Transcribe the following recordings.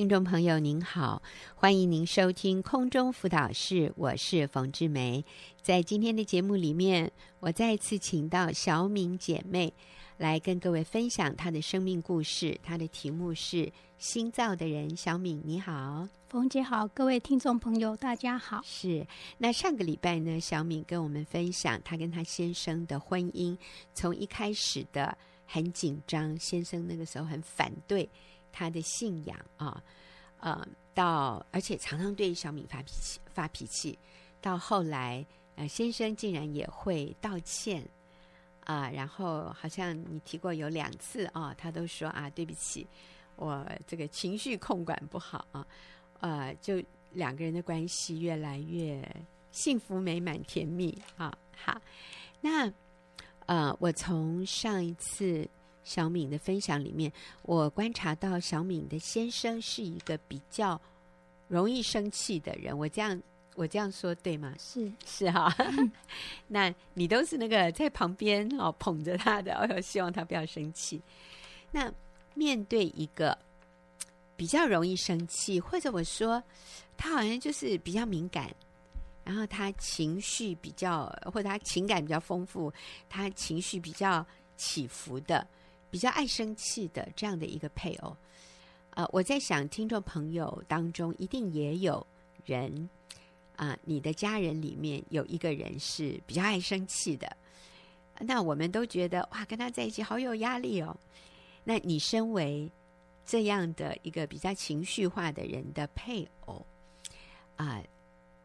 听众朋友您好，欢迎您收听空中辅导室，我是冯志梅。在今天的节目里面，我再次请到小敏姐妹来跟各位分享她的生命故事。她的题目是《新造的人》。小敏你好，冯姐好，各位听众朋友大家好。是，那上个礼拜呢，小敏跟我们分享她跟她先生的婚姻，从一开始的很紧张，先生那个时候很反对。他的信仰啊，呃，到而且常常对小敏发脾气，发脾气。到后来，呃，先生竟然也会道歉啊，然后好像你提过有两次啊，他都说啊，对不起，我这个情绪控管不好啊，呃，就两个人的关系越来越幸福美满甜蜜啊。好，那呃，我从上一次。小敏的分享里面，我观察到小敏的先生是一个比较容易生气的人。我这样我这样说对吗？是是哈。那你都是那个在旁边哦捧着他的，哦希望他不要生气。那面对一个比较容易生气，或者我说他好像就是比较敏感，然后他情绪比较或者他情感比较丰富，他情绪比较起伏的。比较爱生气的这样的一个配偶，呃，我在想，听众朋友当中一定也有人啊，你的家人里面有一个人是比较爱生气的，那我们都觉得哇，跟他在一起好有压力哦。那你身为这样的一个比较情绪化的人的配偶啊，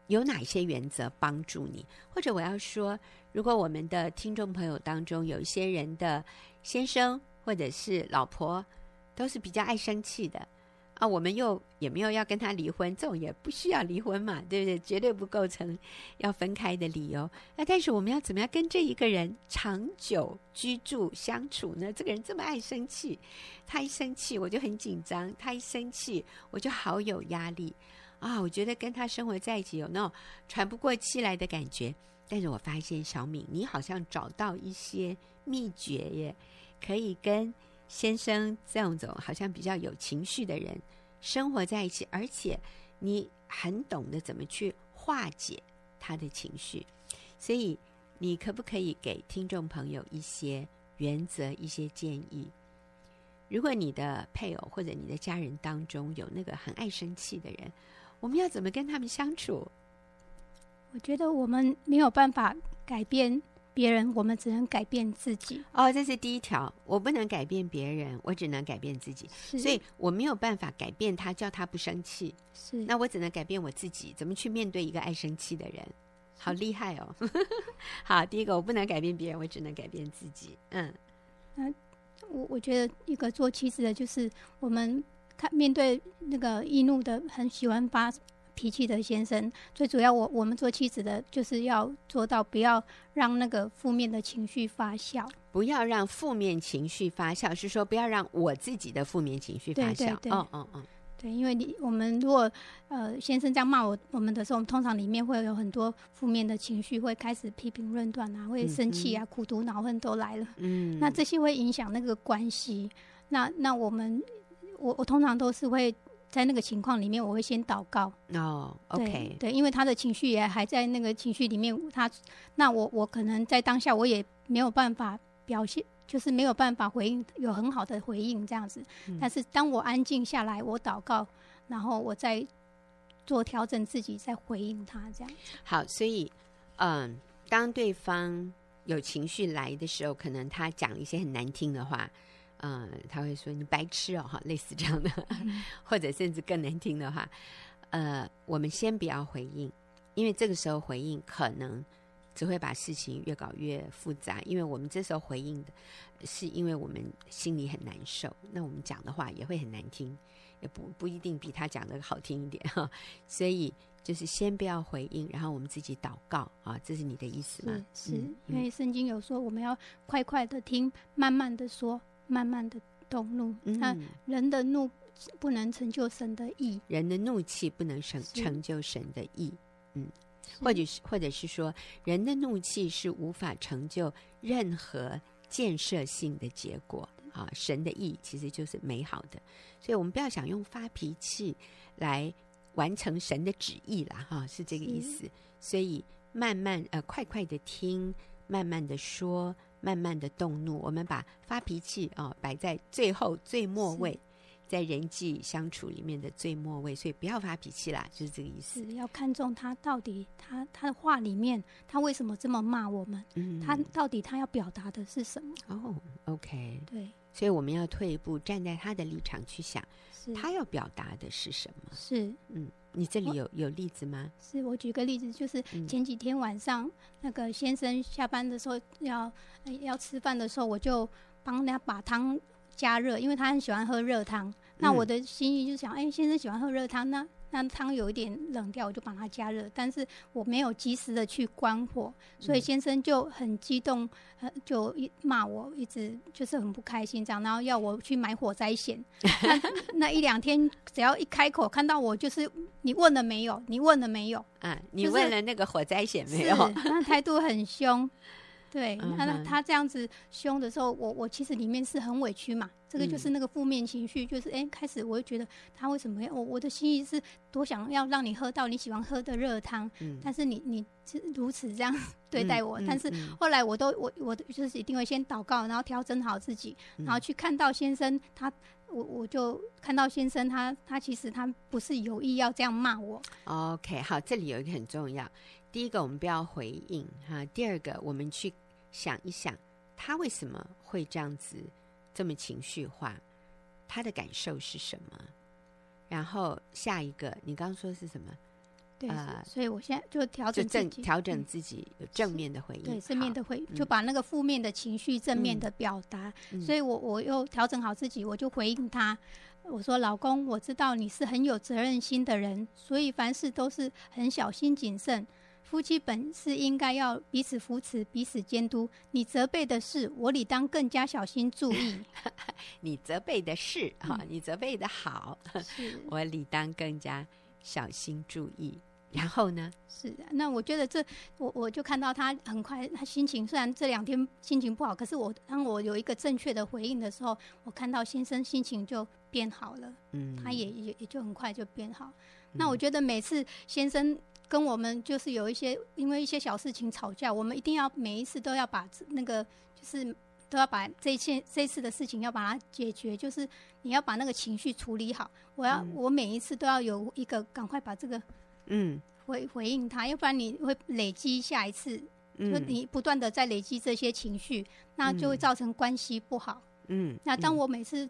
有哪些原则帮助你？或者我要说，如果我们的听众朋友当中有一些人的先生，或者是老婆都是比较爱生气的啊，我们又也没有要跟他离婚，这种也不需要离婚嘛，对不对？绝对不构成要分开的理由。那但是我们要怎么样跟这一个人长久居住相处呢？这个人这么爱生气，他一生气我就很紧张，他一生气我就好有压力啊！我觉得跟他生活在一起有那种喘不过气来的感觉。但是我发现小敏，你好像找到一些秘诀耶。可以跟先生这样种好像比较有情绪的人生活在一起，而且你很懂得怎么去化解他的情绪，所以你可不可以给听众朋友一些原则、一些建议？如果你的配偶或者你的家人当中有那个很爱生气的人，我们要怎么跟他们相处？我觉得我们没有办法改变。别人，我们只能改变自己。哦，这是第一条，我不能改变别人，我只能改变自己。是，所以我没有办法改变他，叫他不生气。是，那我只能改变我自己，怎么去面对一个爱生气的人？好厉害哦！好，第一个，我不能改变别人，我只能改变自己。嗯，那我我觉得一个做妻子的，就是我们看面对那个易怒的，很喜欢发。脾气的先生，最主要我我们做妻子的，就是要做到不要让那个负面的情绪发酵，不要让负面情绪发酵，是说不要让我自己的负面情绪发酵。对对对，哦哦哦，对，因为你我们如果呃先生这样骂我我们的时候，我们通常里面会有很多负面的情绪，会开始批评论断啊，会生气啊，嗯、苦毒恼恨都来了。嗯，那这些会影响那个关系。那那我们我我通常都是会。在那个情况里面，我会先祷告。哦、oh，OK，对，因为他的情绪也还在那个情绪里面，他那我我可能在当下我也没有办法表现，就是没有办法回应，有很好的回应这样子。嗯、但是当我安静下来，我祷告，然后我再做调整自己，再回应他这样。好，所以嗯，当对方有情绪来的时候，可能他讲一些很难听的话。嗯，他会说你白痴哦，哈，类似这样的，嗯、或者甚至更难听的话。呃，我们先不要回应，因为这个时候回应可能只会把事情越搞越复杂。因为我们这时候回应的是因为我们心里很难受，那我们讲的话也会很难听，也不不一定比他讲的好听一点哈。所以就是先不要回应，然后我们自己祷告啊，这是你的意思吗？是，是、嗯、因为圣经有说我们要快快的听，慢慢的说。慢慢的动怒，那、嗯、人的怒不能成就神的意，人的怒气不能成成就神的意，嗯，或者是或者是说，人的怒气是无法成就任何建设性的结果。啊，神的意其实就是美好的，所以我们不要想用发脾气来完成神的旨意啦，哈，是这个意思。所以慢慢呃，快快的听，慢慢的说，慢慢的动怒，我们把发脾气啊摆在最后最末位。在人际相处里面的最末位，所以不要发脾气啦，就是这个意思。是要看重他到底他他的话里面，他为什么这么骂我们？嗯，他到底他要表达的是什么？哦，OK，对，所以我们要退一步，站在他的立场去想，他要表达的是什么？是，嗯，你这里有有例子吗？是我举个例子，就是前几天晚上，嗯、那个先生下班的时候要要吃饭的时候，我就帮他把汤。加热，因为他很喜欢喝热汤。那我的心意就是想，哎、先生喜欢喝热汤，那那汤有一点冷掉，我就把它加热。但是我没有及时的去关火，所以先生就很激动，就一骂我，一直就是很不开心这样，然后要我去买火灾险。那 那一两天，只要一开口看到我，就是你问了没有？你问了没有？啊，你问了那个火灾险没有？那态度很凶。对，那他这样子凶的时候，我我其实里面是很委屈嘛。这个就是那个负面情绪，就是哎，开始我会觉得他为什么要我？我的心意是多想要让你喝到你喜欢喝的热汤，但是你你是如此这样 对待我。但是后来我都我我就是一定会先祷告，然后调整好自己，然后去看到先生他，我我就看到先生他他其实他不是有意要这样骂我。OK，好，这里有一个很重要，第一个我们不要回应哈，第二个我们去。想一想，他为什么会这样子这么情绪化？他的感受是什么？然后下一个，你刚刚说是什么？对，呃、所以我现在就调整正调整自己，有正面的回应，对，正面的回应，就把那个负面的情绪正面的表达。嗯、所以我我又调整好自己，我就回应他，我说：“老公，我知道你是很有责任心的人，所以凡事都是很小心谨慎。”夫妻本是应该要彼此扶持、彼此监督。你责备的事，我理当更加小心注意。你责备的事，哈、嗯，你责备的好，我理当更加小心注意。然后呢？是的，那我觉得这，我我就看到他很快，他心情虽然这两天心情不好，可是我当我有一个正确的回应的时候，我看到先生心情就变好了。嗯，他也也也就很快就变好。嗯、那我觉得每次先生。跟我们就是有一些因为一些小事情吵架，我们一定要每一次都要把那个就是都要把这一切这一次的事情要把它解决，就是你要把那个情绪处理好。我要、嗯、我每一次都要有一个赶快把这个嗯回回应他，要不然你会累积下一次，嗯、就你不断的在累积这些情绪，那就会造成关系不好。嗯，那当我每次。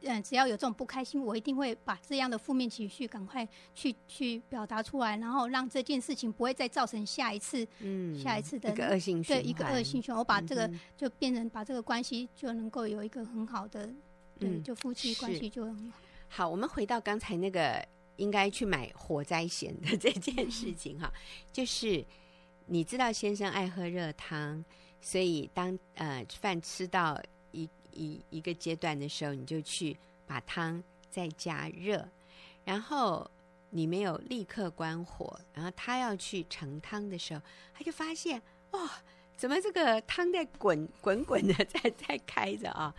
嗯，只要有这种不开心，我一定会把这样的负面情绪赶快去去表达出来，然后让这件事情不会再造成下一次，嗯，下一次的一个恶性循环，对，一个恶性循环。我把这个就变成把这个关系就能够有一个很好的，对，就夫妻关系就很好。好，我们回到刚才那个应该去买火灾险的这件事情哈，就是你知道先生爱喝热汤，所以当呃饭吃到。一一一个阶段的时候，你就去把汤再加热，然后你没有立刻关火，然后他要去盛汤的时候，他就发现哦，怎么这个汤在滚滚滚的 在在开着啊？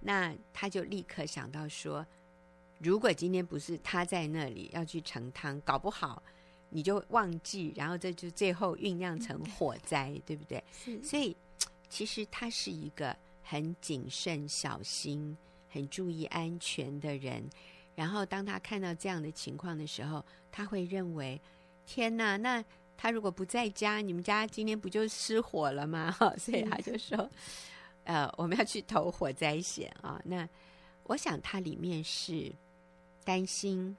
那他就立刻想到说，如果今天不是他在那里要去盛汤，搞不好你就忘记，然后这就最后酝酿成火灾，对不对？是，所以其实他是一个。很谨慎、小心、很注意安全的人，然后当他看到这样的情况的时候，他会认为：天哪，那他如果不在家，你们家今天不就失火了吗？所以他就说：呃，我们要去投火灾险啊。那我想它里面是担心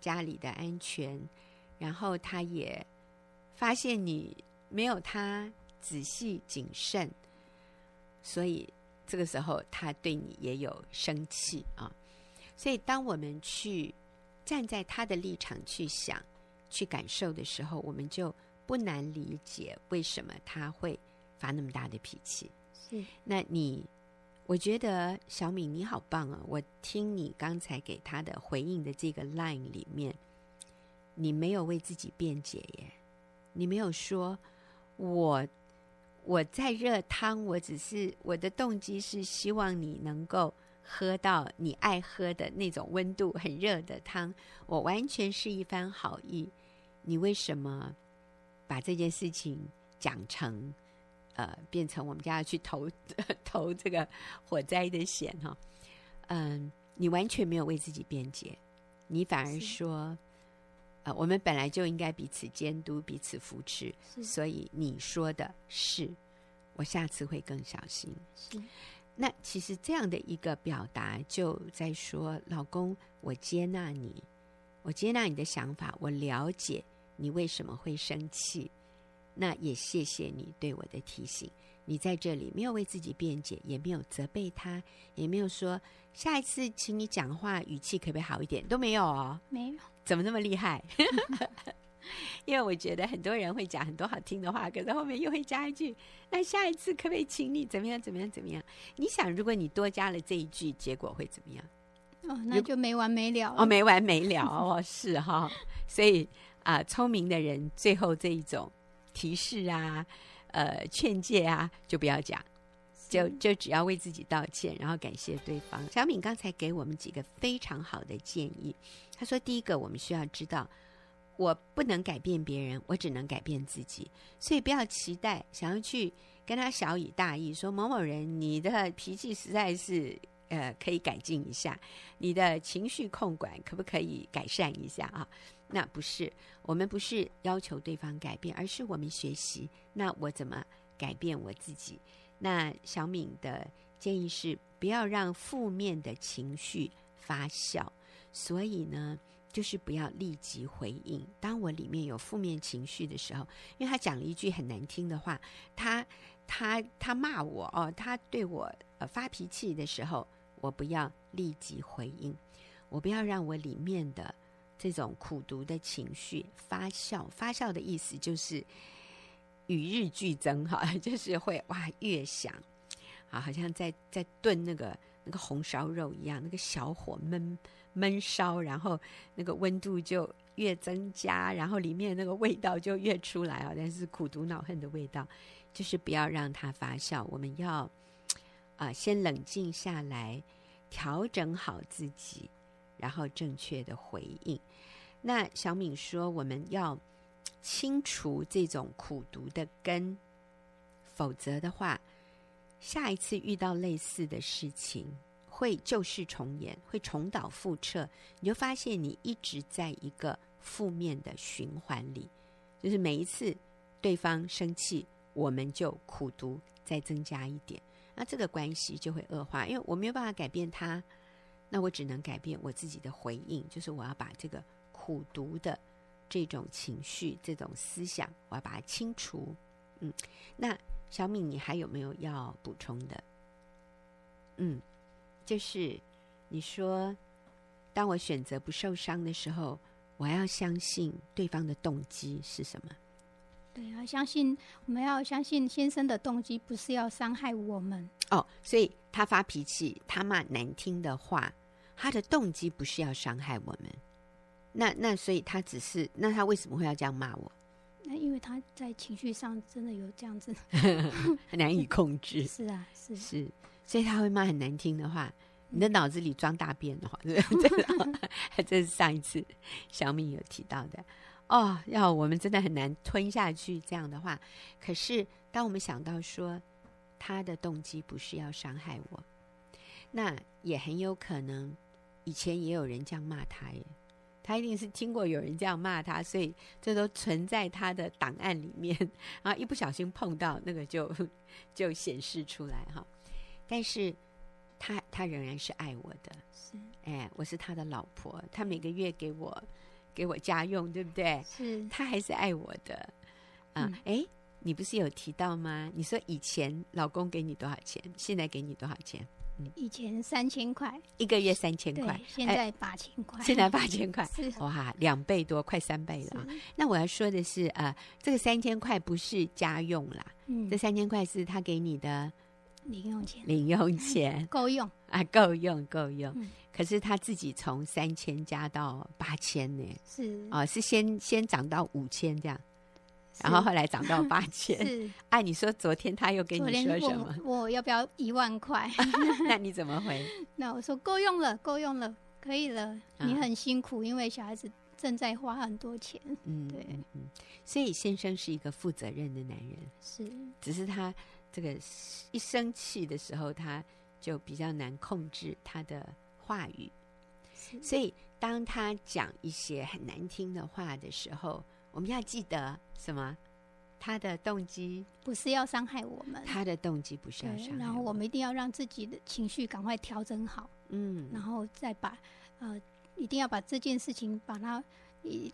家里的安全，然后他也发现你没有他仔细谨慎，所以。这个时候，他对你也有生气啊，所以当我们去站在他的立场去想、去感受的时候，我们就不难理解为什么他会发那么大的脾气。是，那你，我觉得小敏你好棒啊！我听你刚才给他的回应的这个 line 里面，你没有为自己辩解耶，你没有说我。我在热汤，我只是我的动机是希望你能够喝到你爱喝的那种温度很热的汤，我完全是一番好意。你为什么把这件事情讲成呃变成我们家要去投投这个火灾的险哈？嗯，你完全没有为自己辩解，你反而说。呃我们本来就应该彼此监督、彼此扶持，所以你说的是，我下次会更小心。是，那其实这样的一个表达，就在说，老公，我接纳你，我接纳你的想法，我了解你为什么会生气，那也谢谢你对我的提醒。你在这里没有为自己辩解，也没有责备他，也没有说下一次请你讲话语气可不可以好一点，都没有哦，没有。怎么那么厉害？因为我觉得很多人会讲很多好听的话，可是后面又会加一句：“那下一次可不可以请你怎么样？怎么样？怎么样？”你想，如果你多加了这一句，结果会怎么样？哦，那就没完没了哦，没完没了哦，是哈、哦。所以啊、呃，聪明的人最后这一种提示啊、呃劝诫啊，就不要讲，就就只要为自己道歉，然后感谢对方。小敏刚才给我们几个非常好的建议。他说：“第一个，我们需要知道，我不能改变别人，我只能改变自己。所以不要期待想要去跟他小以大义，说某某人你的脾气实在是呃可以改进一下，你的情绪控管可不可以改善一下啊？那不是，我们不是要求对方改变，而是我们学习。那我怎么改变我自己？那小敏的建议是，不要让负面的情绪发酵。”所以呢，就是不要立即回应。当我里面有负面情绪的时候，因为他讲了一句很难听的话，他他他骂我哦，他对我呃发脾气的时候，我不要立即回应，我不要让我里面的这种苦毒的情绪发酵。发酵的意思就是与日俱增哈，就是会哇越想啊，好像在在炖那个那个红烧肉一样，那个小火焖。焖烧，然后那个温度就越增加，然后里面那个味道就越出来啊！但是苦毒恼恨的味道，就是不要让它发酵。我们要啊、先冷静下来，调整好自己，然后正确的回应。那小敏说，我们要清除这种苦毒的根，否则的话，下一次遇到类似的事情。会旧事重演，会重蹈覆辙，你就发现你一直在一个负面的循环里，就是每一次对方生气，我们就苦毒再增加一点，那这个关系就会恶化，因为我没有办法改变他，那我只能改变我自己的回应，就是我要把这个苦读的这种情绪、这种思想，我要把它清除。嗯，那小敏，你还有没有要补充的？嗯。就是你说，当我选择不受伤的时候，我要相信对方的动机是什么？对要，相信我们要相信先生的动机不是要伤害我们哦。所以他发脾气，他骂难听的话，他的动机不是要伤害我们。那那所以他只是，那他为什么会要这样骂我？那因为他在情绪上真的有这样子 很难以控制。是啊，是是。所以他会骂很难听的话，你的脑子里装大便的话，这是上一次小敏有提到的哦。要我们真的很难吞下去这样的话。可是当我们想到说他的动机不是要伤害我，那也很有可能以前也有人这样骂他耶。他一定是听过有人这样骂他，所以这都存在他的档案里面。然后一不小心碰到那个就 就显示出来哈。但是他他仍然是爱我的，是哎，我是他的老婆，他每个月给我给我家用，对不对？是，他还是爱我的啊！哎、嗯，你不是有提到吗？你说以前老公给你多少钱，现在给你多少钱？嗯，以前三千块，一个月三千块，现在八千块，现在八千块，是。哇，两倍多，快三倍了。那我要说的是，呃，这个三千块不是家用啦，嗯，这三千块是他给你的。零用钱，零用钱。够用。啊，够用够用。嗯、可是他自己从三千加到八千呢，是。啊、哦，是先先涨到五千这样，然后后来涨到八 千。是，哎，你说昨天他又跟你说什么？我，我要不要一万块？那你怎么回？那我说够用了，够用了，可以了。你很辛苦，因为小孩子正在花很多钱。嗯，对，嗯，所以先生是一个负责任的男人，是，只是他这个一生气的时候，他就比较难控制他的话语，所以当他讲一些很难听的话的时候。我们要记得什么？他的动机不是要伤害我们，他的动机不是要伤害。然后我们一定要让自己的情绪赶快调整好，嗯，然后再把呃，一定要把这件事情把它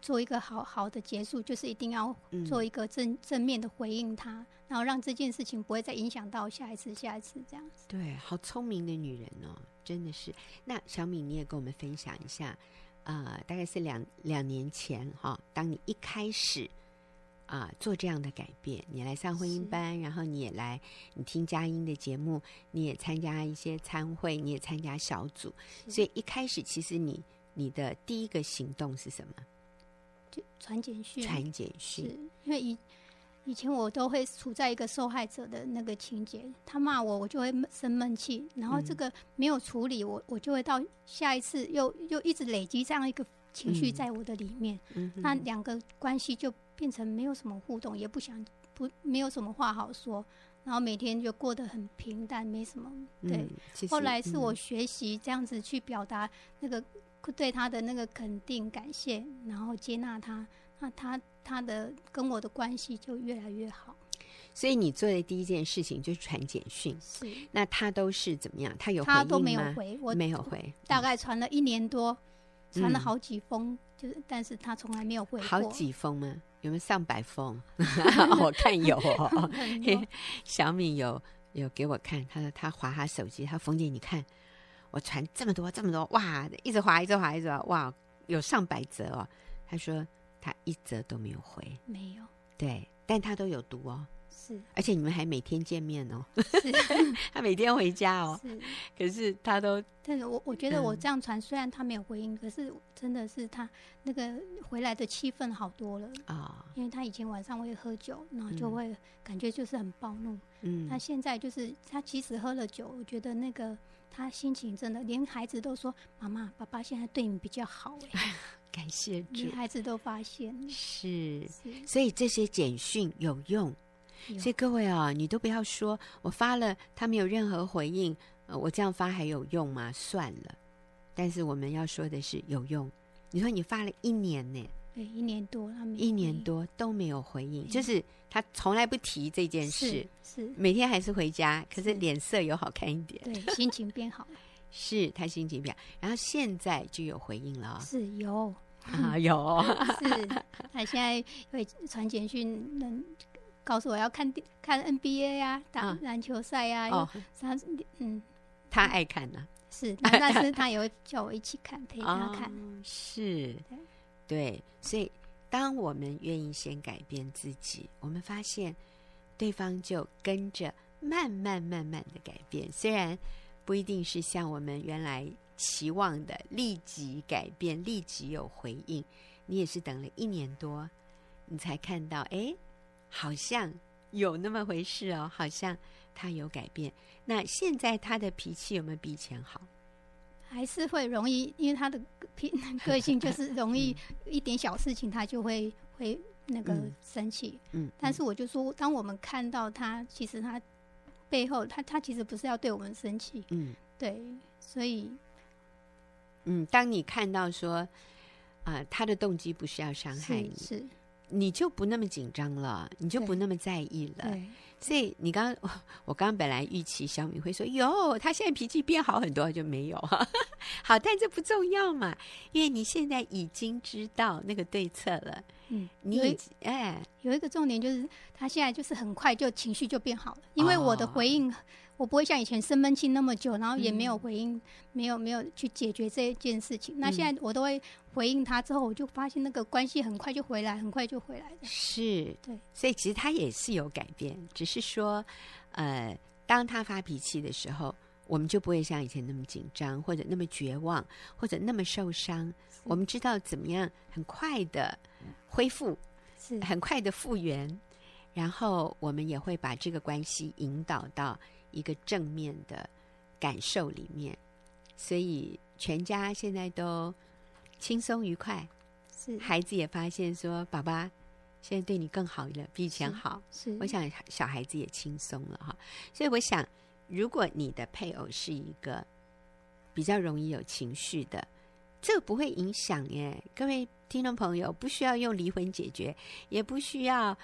做一个好好的结束，就是一定要做一个正正面的回应他，然后让这件事情不会再影响到下一次、下一次这样子。对，好聪明的女人哦，真的是。那小敏，你也跟我们分享一下。呃，大概是两两年前哈、哦，当你一开始啊、呃、做这样的改变，你来上婚姻班，然后你也来，你听佳音的节目，你也参加一些参会，你也参加小组，所以一开始其实你你的第一个行动是什么？就传简讯，传简讯，因为一。以前我都会处在一个受害者的那个情节，他骂我，我就会生闷气，然后这个没有处理，我我就会到下一次又又一直累积这样一个情绪在我的里面，嗯、那两个关系就变成没有什么互动，也不想不没有什么话好说，然后每天就过得很平淡，没什么。对，嗯、后来是我学习这样子去表达那个对他的那个肯定、感谢，然后接纳他。那他他的跟我的关系就越来越好，所以你做的第一件事情就是传简讯。是，那他都是怎么样？他有回他都没有回，我没有回，大概传了一年多，传了好几封，就是但是他从来没有回过。好几封吗？有没有上百封？我看有哦。小敏有有给我看，他说他划他手机，他冯姐你看我传这么多这么多哇，一直划一直划一直滑哇，有上百则哦。他说。他一则都没有回，没有。对，但他都有读哦，是。而且你们还每天见面哦，是。他每天回家哦，是。可是他都，但是我我觉得我这样传，虽然他没有回应，可是真的是他那个回来的气氛好多了啊。因为他以前晚上会喝酒，然后就会感觉就是很暴怒。嗯。他现在就是他即使喝了酒，我觉得那个他心情真的，连孩子都说：“妈妈，爸爸现在对你比较好。” 哎。感谢主，女孩子都发现是，是，所以这些简讯有用。所以各位啊，你都不要说我发了，他没有任何回应，呃，我这样发还有用吗？算了。但是我们要说的是有用。你说你发了一年呢？对，一年多，他没一年多都没有回应，就是他从来不提这件事，是，是每天还是回家，可是脸色有好看一点，对，心情变好了。是他心情变好，然后现在就有回应了，是有。啊，有 是，他现在会传简讯，能告诉我要看看 NBA 呀、啊，打篮球赛呀、啊。哦，他嗯，他爱看呢、啊，是，但是 他也会叫我一起看，陪他看。哦、是，对，对，所以当我们愿意先改变自己，我们发现对方就跟着慢慢慢慢的改变，虽然不一定是像我们原来。期望的立即改变，立即有回应。你也是等了一年多，你才看到，哎，好像有那么回事哦，好像他有改变。那现在他的脾气有没有比以前好？还是会容易，因为他的脾 个性就是容易一点小事情他就会会那个生气。嗯，但是我就说，当我们看到他，其实他背后他他其实不是要对我们生气。嗯，对，所以。嗯，当你看到说，啊、呃，他的动机不是要伤害你，是，你就不那么紧张了，你就不那么在意了。所以你刚刚，我刚刚本来预期小米会说，哟，他现在脾气变好很多，就没有哈。好，但这不重要嘛，因为你现在已经知道那个对策了。嗯，你哎，有一个重点就是，他现在就是很快就情绪就变好了，因为我的回应。哦我不会像以前生闷气那么久，然后也没有回应，嗯、没有没有去解决这一件事情。那现在我都会回应他之后，我就发现那个关系很快就回来，很快就回来的。是，对，所以其实他也是有改变，只是说，呃，当他发脾气的时候，我们就不会像以前那么紧张，或者那么绝望，或者那么受伤。我们知道怎么样很快的恢复。是很快的复原，然后我们也会把这个关系引导到一个正面的感受里面，所以全家现在都轻松愉快。是孩子也发现说，爸爸现在对你更好了，比以前好。是，是我想小孩子也轻松了哈。所以我想，如果你的配偶是一个比较容易有情绪的，这个不会影响耶。各位听众朋友，不需要用离婚解决，也不需要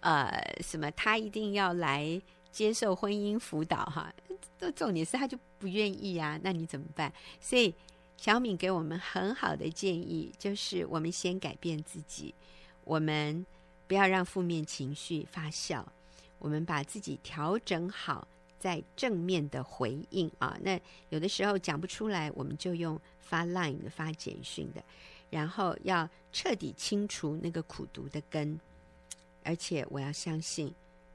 呃什么，他一定要来接受婚姻辅导哈。这重点是他就不愿意啊，那你怎么办？所以。小敏给我们很好的建议，就是我们先改变自己，我们不要让负面情绪发酵，我们把自己调整好，再正面的回应啊。那有的时候讲不出来，我们就用发 line 的、发简讯的，然后要彻底清除那个苦毒的根，而且我要相信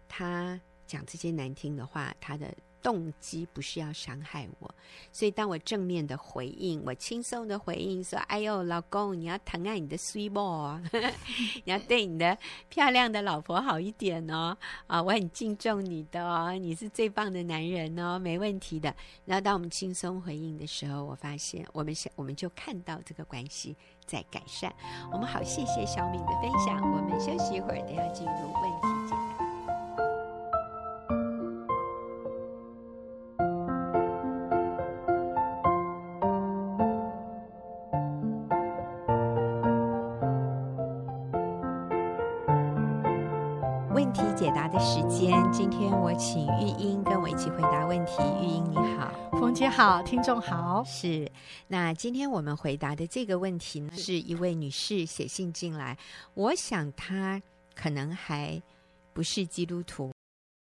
他讲这些难听的话，他的。动机不是要伤害我，所以当我正面的回应，我轻松的回应说：“哎呦，老公，你要疼爱你的 sweet boy，你要对你的漂亮的老婆好一点哦。啊，我很敬重你的哦，你是最棒的男人哦，没问题的。然后当我们轻松回应的时候，我发现我们想我们就看到这个关系在改善。我们好，谢谢小敏的分享。我们休息一会儿，等下进入问题。今天我请玉英跟我一起回答问题。玉英你好，冯姐好，听众好。是，那今天我们回答的这个问题呢，是一位女士写信进来，我想她可能还不是基督徒。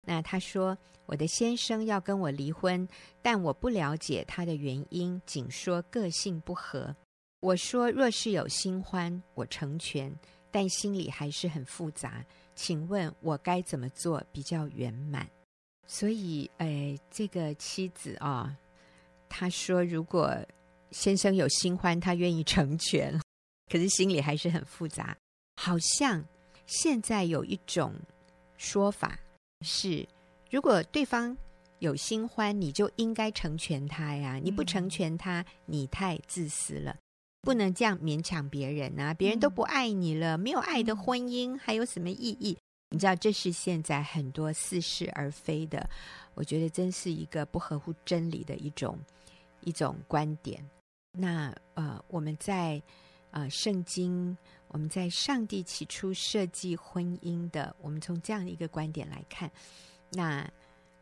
那她说，我的先生要跟我离婚，但我不了解他的原因，仅说个性不合。我说，若是有新欢，我成全，但心里还是很复杂。请问我该怎么做比较圆满？所以，哎，这个妻子啊，她说，如果先生有新欢，她愿意成全，可是心里还是很复杂。好像现在有一种说法是，如果对方有新欢，你就应该成全他呀，你不成全他，你太自私了。不能这样勉强别人啊！别人都不爱你了，没有爱的婚姻还有什么意义？你知道，这是现在很多似是而非的，我觉得真是一个不合乎真理的一种一种观点。那呃，我们在呃圣经，我们在上帝起初设计婚姻的，我们从这样的一个观点来看，那啊、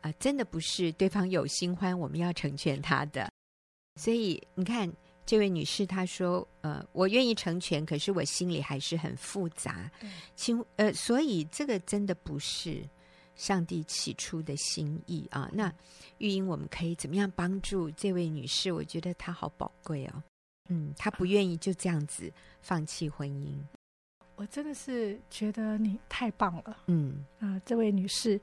呃，真的不是对方有新欢，我们要成全他的。所以你看。这位女士她说：“呃，我愿意成全，可是我心里还是很复杂。请呃，所以这个真的不是上帝起初的心意啊。那玉英，我们可以怎么样帮助这位女士？我觉得她好宝贵哦。嗯，她不愿意就这样子放弃婚姻。我真的是觉得你太棒了。嗯啊、呃，这位女士。”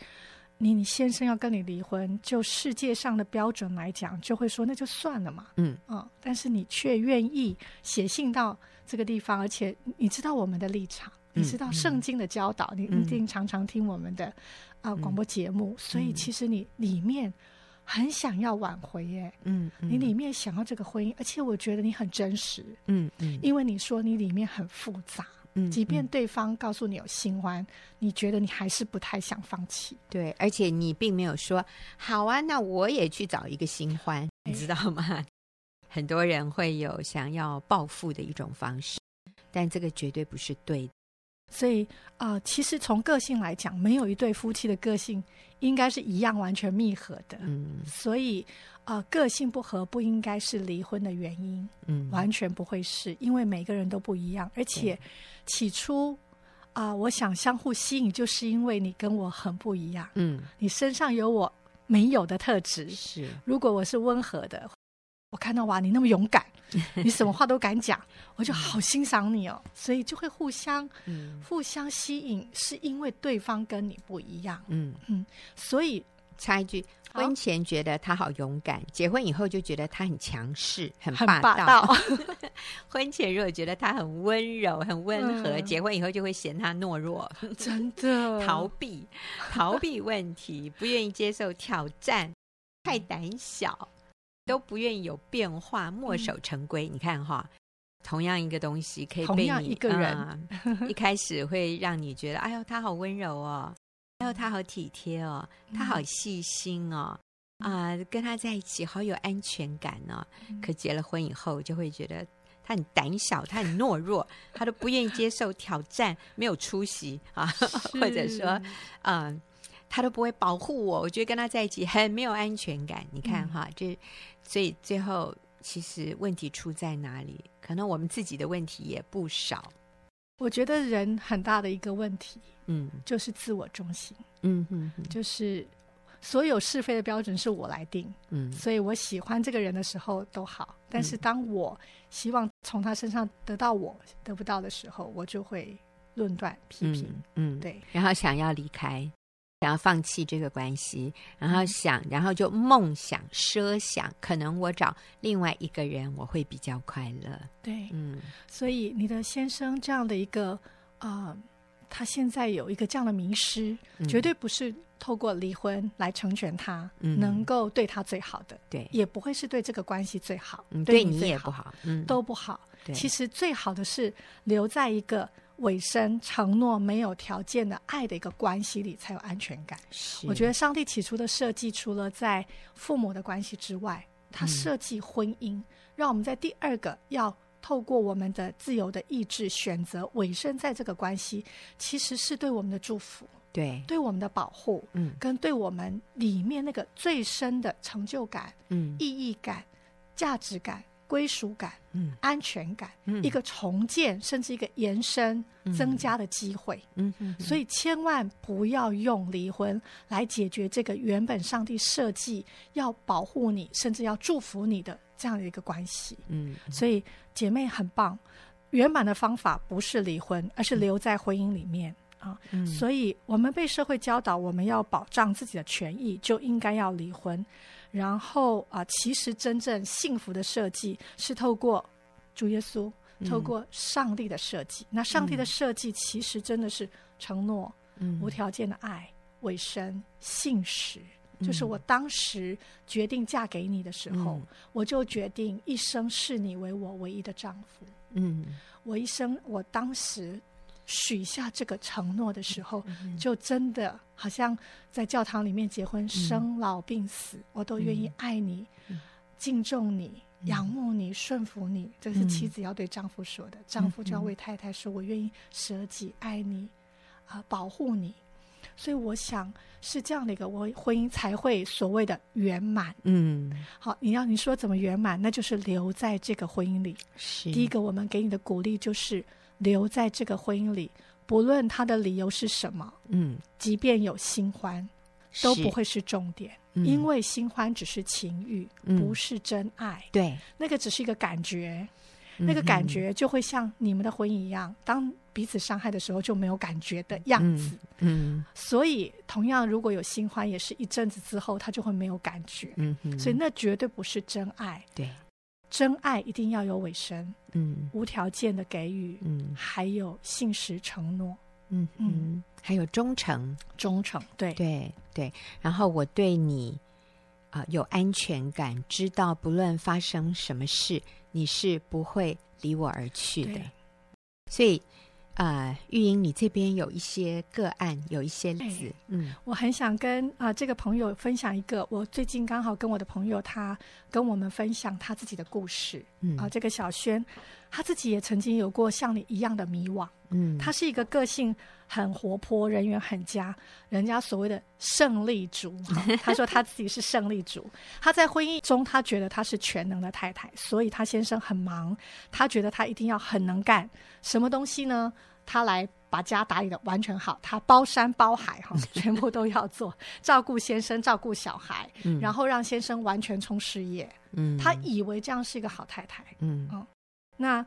你你先生要跟你离婚，就世界上的标准来讲，就会说那就算了嘛。嗯嗯，但是你却愿意写信到这个地方，而且你知道我们的立场，嗯、你知道圣经的教导，嗯、你一定常常听我们的啊、呃、广播节目，嗯、所以其实你里面很想要挽回耶。嗯，嗯你里面想要这个婚姻，而且我觉得你很真实。嗯嗯，因为你说你里面很复杂。嗯，即便对方告诉你有新欢，嗯，你觉得你还是不太想放弃。对，而且你并没有说好啊，那我也去找一个新欢，你知道吗？很多人会有想要报复的一种方式，但这个绝对不是对的。所以啊，呃，其实从个性来讲，没有一对夫妻的个性应该是一样完全密合的。嗯，所以。啊、呃，个性不合不应该是离婚的原因，嗯，完全不会是，因为每个人都不一样，而且起初啊、呃，我想相互吸引，就是因为你跟我很不一样，嗯，你身上有我没有的特质，是，如果我是温和的，我看到哇，你那么勇敢，你什么话都敢讲，我就好欣赏你哦，所以就会互相，嗯，互相吸引，是因为对方跟你不一样，嗯。嗯，所以。插一句。婚前觉得他好勇敢，结婚以后就觉得他很强势、很霸道。霸道 婚前如果觉得他很温柔、很温和，嗯，结婚以后就会嫌他懦弱，真的 逃避、逃避问题，不愿意接受挑战，太胆小，都不愿意有变化，墨守成规。嗯，你看哈，同样一个东西可以被你一个人，嗯，一开始会让你觉得，哎呦，他好温柔哦。他好体贴哦，他好细心哦，啊、嗯呃，跟他在一起好有安全感哦。嗯、可结了婚以后，就会觉得他很胆小，他很懦弱，他都不愿意接受挑战，没有出息啊，或者说，嗯、呃，他都不会保护我。我觉得跟他在一起很没有安全感。你看哈，这、嗯、所以最后其实问题出在哪里？可能我们自己的问题也不少。我觉得人很大的一个问题，嗯，就是自我中心，嗯哼哼，就是所有是非的标准是我来定，嗯，所以我喜欢这个人的时候都好，但是当我希望从他身上得到我得不到的时候，我就会论断批评，嗯，对，然后想要离开。想要放弃这个关系，然后想，然后就梦想、设想，可能我找另外一个人，我会比较快乐。对，嗯，所以你的先生这样的一个啊、呃，他现在有一个这样的迷失，嗯、绝对不是透过离婚来成全他，嗯、能够对他最好的，对，也不会是对这个关系最好，嗯、对你也不好，嗯，都不好。其实最好的是留在一个。委身承诺没有条件的爱的一个关系里才有安全感。我觉得上帝起初的设计，除了在父母的关系之外，他设计婚姻，让我们在第二个要透过我们的自由的意志选择委身在这个关系，其实是对我们的祝福，对，对我们的保护，嗯，跟对我们里面那个最深的成就感、嗯，意义感、价值感。归属感、嗯，安全感，嗯，一个重建甚至一个延伸、增加的机会，嗯，所以千万不要用离婚来解决这个原本上帝设计要保护你，甚至要祝福你的这样的一个关系，嗯，所以姐妹很棒，圆满的方法不是离婚，而是留在婚姻里面啊，所以我们被社会教导，我们要保障自己的权益，就应该要离婚。然后啊，其实真正幸福的设计是透过主耶稣，透过上帝的设计。嗯、那上帝的设计其实真的是承诺、嗯、无条件的爱、委身、信实。嗯、就是我当时决定嫁给你的时候，嗯、我就决定一生视你为我唯一的丈夫。嗯，我一生，我当时。许下这个承诺的时候，嗯、就真的好像在教堂里面结婚，嗯、生老病死，我都愿意爱你、嗯、敬重你、嗯、仰慕你、顺服你。这是妻子要对丈夫说的，嗯、丈夫就要为太太说：“我愿意舍己爱你，啊、呃，保护你。”所以我想是这样的一个，我婚姻才会所谓的圆满。嗯，好，你要你说怎么圆满？那就是留在这个婚姻里。是第一个，我们给你的鼓励就是。留在这个婚姻里，不论他的理由是什么，嗯，即便有新欢，都不会是重点，嗯，因为新欢只是情欲，嗯，不是真爱。对，那个只是一个感觉，嗯，那个感觉就会像你们的婚姻一样，当彼此伤害的时候就没有感觉的样子。嗯，嗯，所以同样，如果有新欢，也是一阵子之后，他就会没有感觉。嗯，所以那绝对不是真爱。对。真爱一定要有尾声，嗯，无条件的给予，嗯，还有信实承诺，嗯嗯，还有忠诚，忠诚，对。对对。然后我对你啊、呃、有安全感，知道不论发生什么事，你是不会离我而去的，所以。啊，玉英，你这边有一些个案，有一些例子。嗯，我很想跟啊、呃、这个朋友分享一个，我最近刚好跟我的朋友他跟我们分享他自己的故事。嗯，啊、呃，这个小轩，他自己也曾经有过像你一样的迷惘。嗯，他是一个个性很活泼、人缘很佳，人家所谓的胜利主。他说他自己是胜利主。他在婚姻中，他觉得他是全能的太太，所以他先生很忙，他觉得他一定要很能干，什么东西呢？他来把家打理的完全好，他包山包海哈，全部都要做，照顾先生，照顾小孩，嗯，然后让先生完全冲事业。嗯，他以为这样是一个好太太。嗯，嗯，那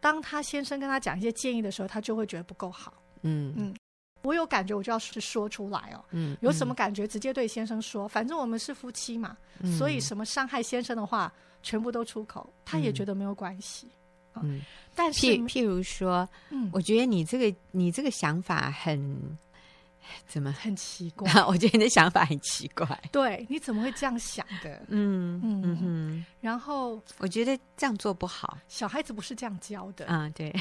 当他先生跟他讲一些建议的时候，他就会觉得不够好。嗯嗯，我有感觉，我就要是说出来哦。嗯，有什么感觉，直接对先生说。反正我们是夫妻嘛，嗯、所以什么伤害先生的话，全部都出口，他也觉得没有关系。嗯，嗯，但是譬譬如说，嗯，我觉得你这个你这个想法很。怎么很奇怪？我觉得你的想法很奇怪。对，你怎么会这样想的？嗯嗯嗯哼。然后我觉得这样做不好。小孩子不是这样教的啊，对，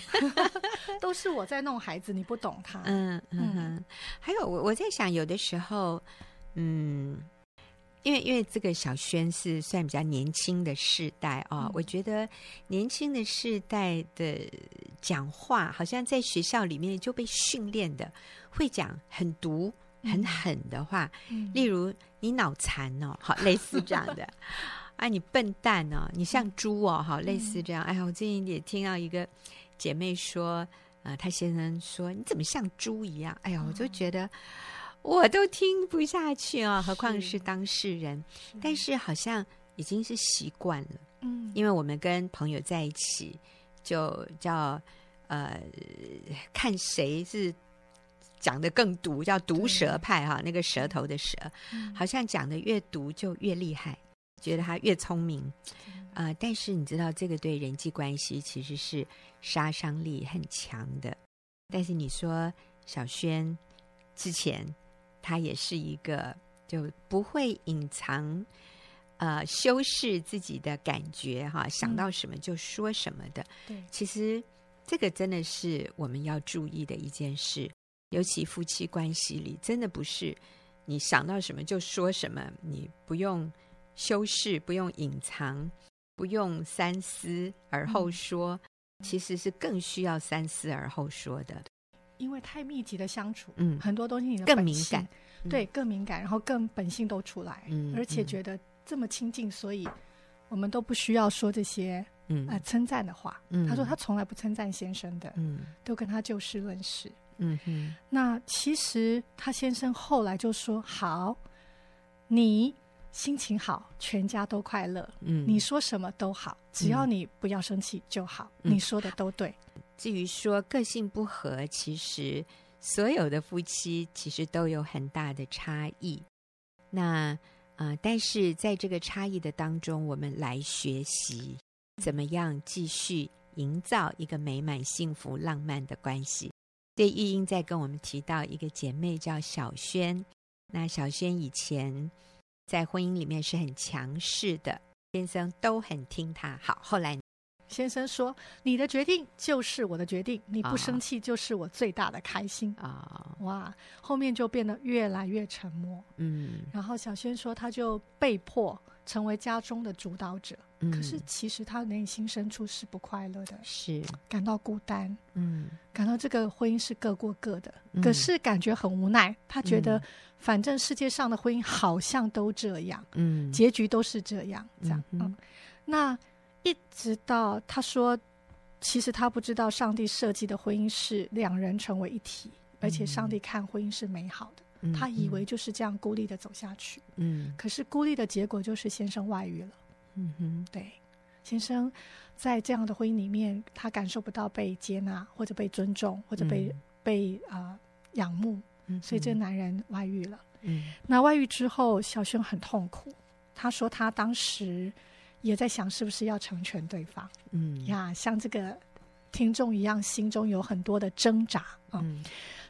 都是我在弄孩子，你不懂他。嗯嗯。还有我我在想，有的时候，嗯。因为因为这个小轩是算比较年轻的世代啊，嗯、我觉得年轻的世代的讲话，好像在学校里面就被训练的会讲很毒、很狠的话，嗯、例如你脑残哦，好类似这样的，啊你笨蛋哦，你像猪哦，好类似这样。哎呀，我最近也听到一个姐妹说，啊，她先生说你怎么像猪一样？哎呀，我就觉得。我都听不下去啊，何况是当事人。是但是好像已经是习惯了，嗯，因为我们跟朋友在一起，就叫呃，看谁是讲的更毒，叫毒舌派哈，那个舌头的舌，嗯、好像讲的越毒就越厉害，觉得他越聪明啊、呃。但是你知道，这个对人际关系其实是杀伤力很强的。但是你说小轩之前。他也是一个就不会隐藏，呃，修饰自己的感觉哈，想到什么就说什么的。对、嗯，其实这个真的是我们要注意的一件事，尤其夫妻关系里，真的不是你想到什么就说什么，你不用修饰，不用隐藏，不用三思而后说，嗯、其实是更需要三思而后说的。因为太密集的相处，嗯，很多东西你的更敏感，对，更敏感，然后更本性都出来，嗯，而且觉得这么亲近，所以我们都不需要说这些，嗯，呃，称赞的话。嗯，他说他从来不称赞先生的，嗯，都跟他就事论事，嗯哼。那其实他先生后来就说：“好，你心情好，全家都快乐，嗯，你说什么都好，只要你不要生气就好，你说的都对。”至于说个性不合，其实所有的夫妻其实都有很大的差异。那啊、呃，但是在这个差异的当中，我们来学习怎么样继续营造一个美满、幸福、浪漫的关系。对，玉英在跟我们提到一个姐妹叫小轩，那小轩以前在婚姻里面是很强势的，先生都很听她。好，后来。先生说：“你的决定就是我的决定，你不生气就是我最大的开心啊！”哦、哇，后面就变得越来越沉默。嗯，然后小轩说，他就被迫成为家中的主导者。嗯，可是其实他内心深处是不快乐的，是感到孤单。嗯，感到这个婚姻是各过各的，嗯、可是感觉很无奈。他觉得，反正世界上的婚姻好像都这样，嗯，结局都是这样，这样。嗯，嗯，那。一直到他说，其实他不知道上帝设计的婚姻是两人成为一体，而且上帝看婚姻是美好的。嗯、他以为就是这样孤立的走下去。嗯，可是孤立的结果就是先生外遇了。嗯哼，对，先生在这样的婚姻里面，他感受不到被接纳，或者被尊重，或者被、嗯、被啊、呃、仰慕，所以这个男人外遇了。嗯，那外遇之后，小轩很痛苦。他说他当时。也在想是不是要成全对方，嗯。呀，像这个听众一样，心中有很多的挣扎啊。嗯，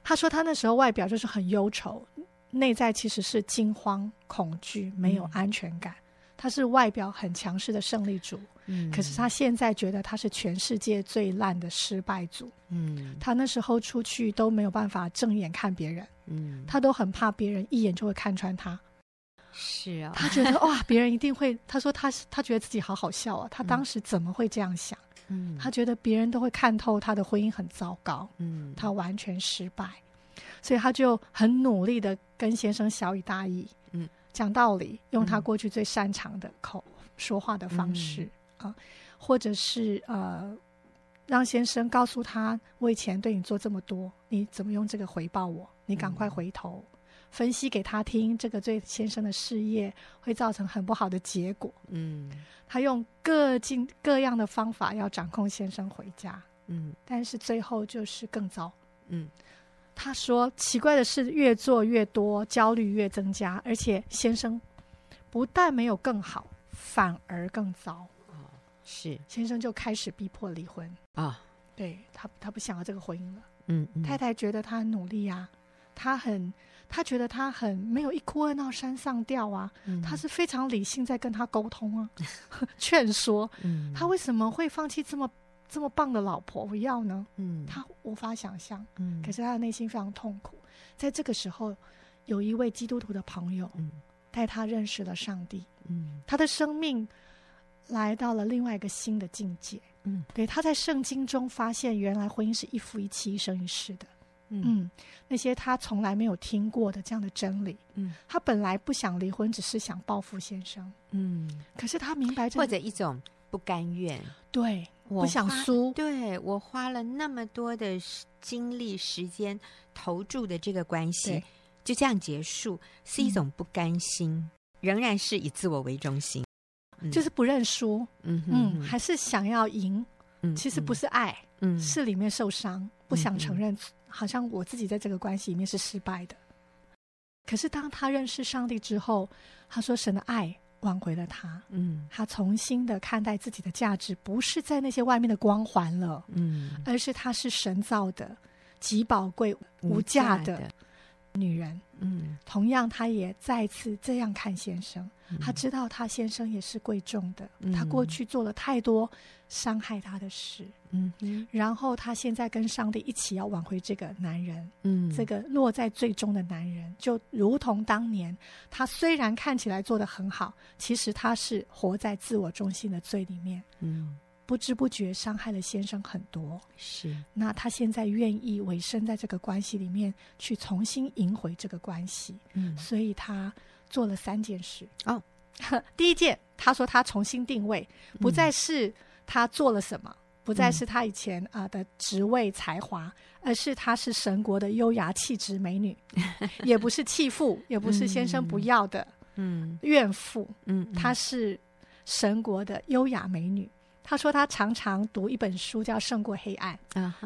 他说他那时候外表就是很忧愁，内在其实是惊慌、恐惧、没有安全感。嗯，他是外表很强势的胜利组，嗯，可是他现在觉得他是全世界最烂的失败组，嗯，他那时候出去都没有办法正眼看别人，嗯，他都很怕别人一眼就会看穿他。是啊，他觉得 哇，别人一定会。他说他是他觉得自己好好笑啊，他当时怎么会这样想？嗯，他觉得别人都会看透他的婚姻很糟糕，嗯，他完全失败，所以他就很努力的跟先生小以大义，嗯，讲道理，用他过去最擅长的口说话的方式啊，或者是呃，让先生告诉他，我以前对你做这么多，你怎么用这个回报我？你赶快回头。分析给他听，这个对先生的事业会造成很不好的结果。嗯，他用各尽各样的方法要掌控先生回家。嗯，但是最后就是更糟。嗯，他说奇怪的是，越做越多，焦虑越增加，而且先生不但没有更好，反而更糟。哦，是先生就开始逼迫离婚啊。哦，对他，他不想要这个婚姻了。嗯，嗯，太太觉得他很努力啊，他很。他觉得他很没有一哭二闹三上吊啊，嗯、他是非常理性在跟他沟通啊，劝说。嗯、他为什么会放弃这么这么棒的老婆不要呢？嗯、他无法想象。嗯、可是他的内心非常痛苦。在这个时候，有一位基督徒的朋友带他认识了上帝。嗯、他的生命来到了另外一个新的境界。嗯、对，他在圣经中发现，原来婚姻是一夫一妻、一生一世的。嗯，那些他从来没有听过的这样的真理，嗯，他本来不想离婚，只是想报复先生，嗯，可是他明白，或者一种不甘愿，对，我不想输，对，我花了那么多的精力、时间投注的这个关系，就这样结束，是一种不甘心，嗯、仍然是以自我为中心，嗯、就是不认输，嗯，还是想要赢，嗯，其实不是爱，嗯，是里面受伤，不想承认。好像我自己在这个关系里面是失败的，可是当他认识上帝之后，他说神的爱挽回了他，嗯，他重新的看待自己的价值，不是在那些外面的光环了，嗯，而是他是神造的极宝贵无价的女人，嗯，同样她也再次这样看先生，嗯，他知道她先生也是贵重的，嗯，他过去做了太多伤害她的事。嗯，然后她现在跟上帝一起要挽回这个男人，嗯，这个落在最终的男人，就如同当年他虽然看起来做得很好，其实他是活在自我中心的罪里面，嗯，不知不觉伤害了先生很多，是。那他现在愿意委身在这个关系里面，去重新赢回这个关系，嗯，所以他做了三件事哦。第一件，他说他重新定位，不再是他做了什么。不再是他以前啊的职位才华，嗯、而是他是神国的优雅气质美女，也不是弃妇，也不是先生不要的嗯怨妇，嗯，她是神国的优雅美女。她说他常常读一本书叫《胜过黑暗》，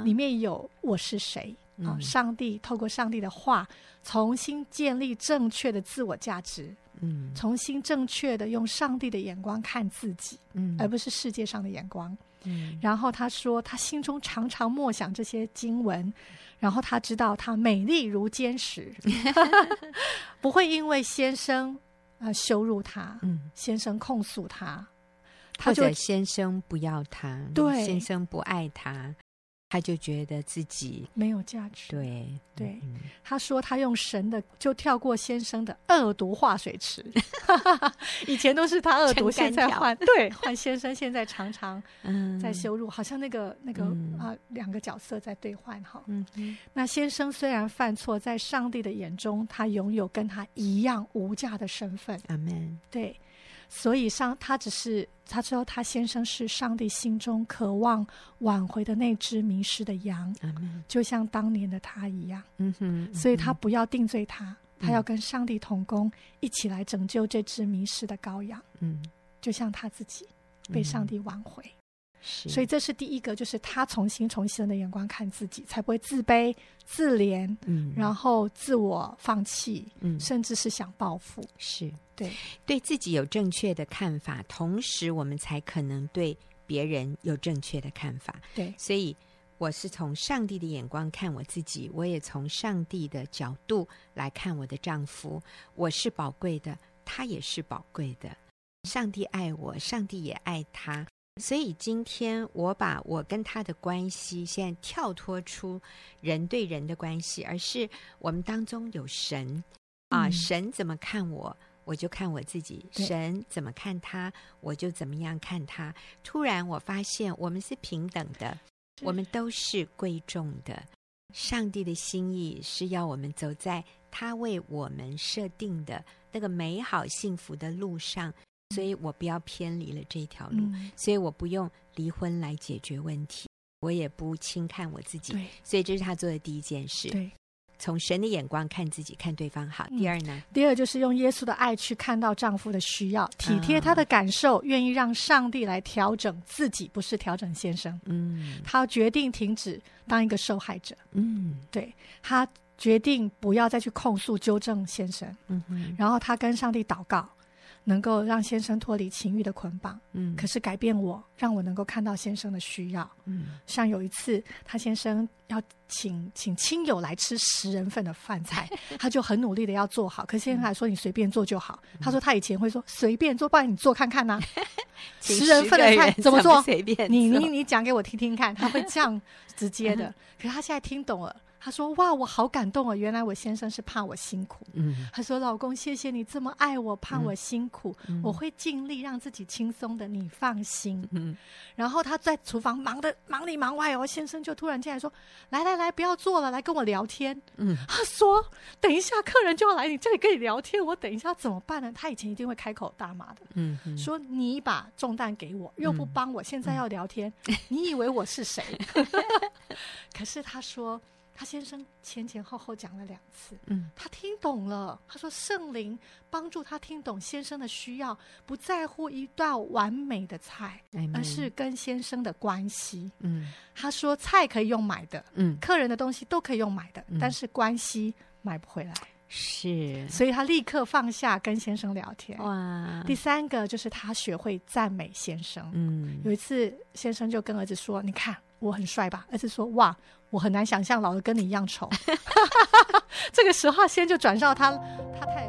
里面有我是谁啊？上帝透过上帝的话，重新建立正确的自我价值，嗯，重新正确的用上帝的眼光看自己，嗯，而不是世界上的眼光。嗯，然后他说，他心中常常默想这些经文，然后他知道他美丽如坚石，不会因为先生啊、呃、羞辱他，嗯，先生控诉他，他就先生不要他，对，先生不爱他。他就觉得自己没有价值。对对，他说他用神的就跳过先生的恶毒化水池，以前都是他恶毒，现在换对换先生，现在常常在羞辱，好像那个那个啊两个角色在对换哈。嗯，那先生虽然犯错，在上帝的眼中，他拥有跟他一样无价的身份。阿门。对。所以上，他只是他知道他先生是上帝心中渴望挽回的那只迷失的羊，嗯、就像当年的他一样。嗯哼，嗯哼，所以他不要定罪他，他要跟上帝同工，一起来拯救这只迷失的羔羊。嗯，就像他自己被上帝挽回。嗯所以这是第一个，就是他重新从新的眼光看自己，才不会自卑、自怜，嗯，然后自我放弃，嗯，甚至是想报复。是对，对自己有正确的看法，同时我们才可能对别人有正确的看法。对，所以我是从上帝的眼光看我自己，我也从上帝的角度来看我的丈夫。我是宝贵的，他也是宝贵的。上帝爱我，上帝也爱他。所以今天我把我跟他的关系，现在跳脱出人对人的关系，而是我们当中有神啊，神怎么看我，我就看我自己；神怎么看他，我就怎么样看他。突然我发现我们是平等的，我们都是贵重的。上帝的心意是要我们走在他为我们设定的那个美好幸福的路上。所以我不要偏离了这条路，嗯、所以我不用离婚来解决问题，我也不轻看我自己。所以这是他做的第一件事。对，从神的眼光看自己，看对方好。第二呢？嗯、第二就是用耶稣的爱去看到丈夫的需要，体贴他的感受，愿、哦、意让上帝来调整自己，不是调整先生。嗯，他决定停止当一个受害者。嗯，对，他决定不要再去控诉、纠正先生。嗯哼，然后他跟上帝祷告。能够让先生脱离情欲的捆绑，嗯，可是改变我，让我能够看到先生的需要，嗯，像有一次，他先生要请请亲友来吃十人份的饭菜，他就很努力的要做好，可是先生还说你随便做就好，嗯、他说他以前会说随便做，不然你做看看呐、啊，十人份的菜怎么做？随便做，你你你讲给我听听看，他会这样直接的，可是他现在听懂了。他说：“哇，我好感动哦！原来我先生是怕我辛苦。”嗯，他说：“老公，谢谢你这么爱我，怕我辛苦，嗯、我会尽力让自己轻松的，你放心。”嗯，然后他在厨房忙的忙里忙外哦，先生就突然进来说：“来来来，不要做了，来跟我聊天。”嗯，他说：“等一下客人就要来你这里跟你聊天，我等一下怎么办呢？”他以前一定会开口大骂的。嗯，说你把重担给我，又不帮我，现在要聊天，嗯、你以为我是谁？可是他说。他先生前前后后讲了两次，嗯，他听懂了。他说圣灵帮助他听懂先生的需要，不在乎一道完美的菜，而是跟先生的关系。嗯，他说菜可以用买的，嗯，客人的东西都可以用买的，但是关系买不回来。是，所以他立刻放下跟先生聊天。哇，第三个就是他学会赞美先生。嗯，有一次先生就跟儿子说：“你看。”我很帅吧？儿子说：“哇，我很难想象老的跟你一样丑。”这个时候，先就转到他他太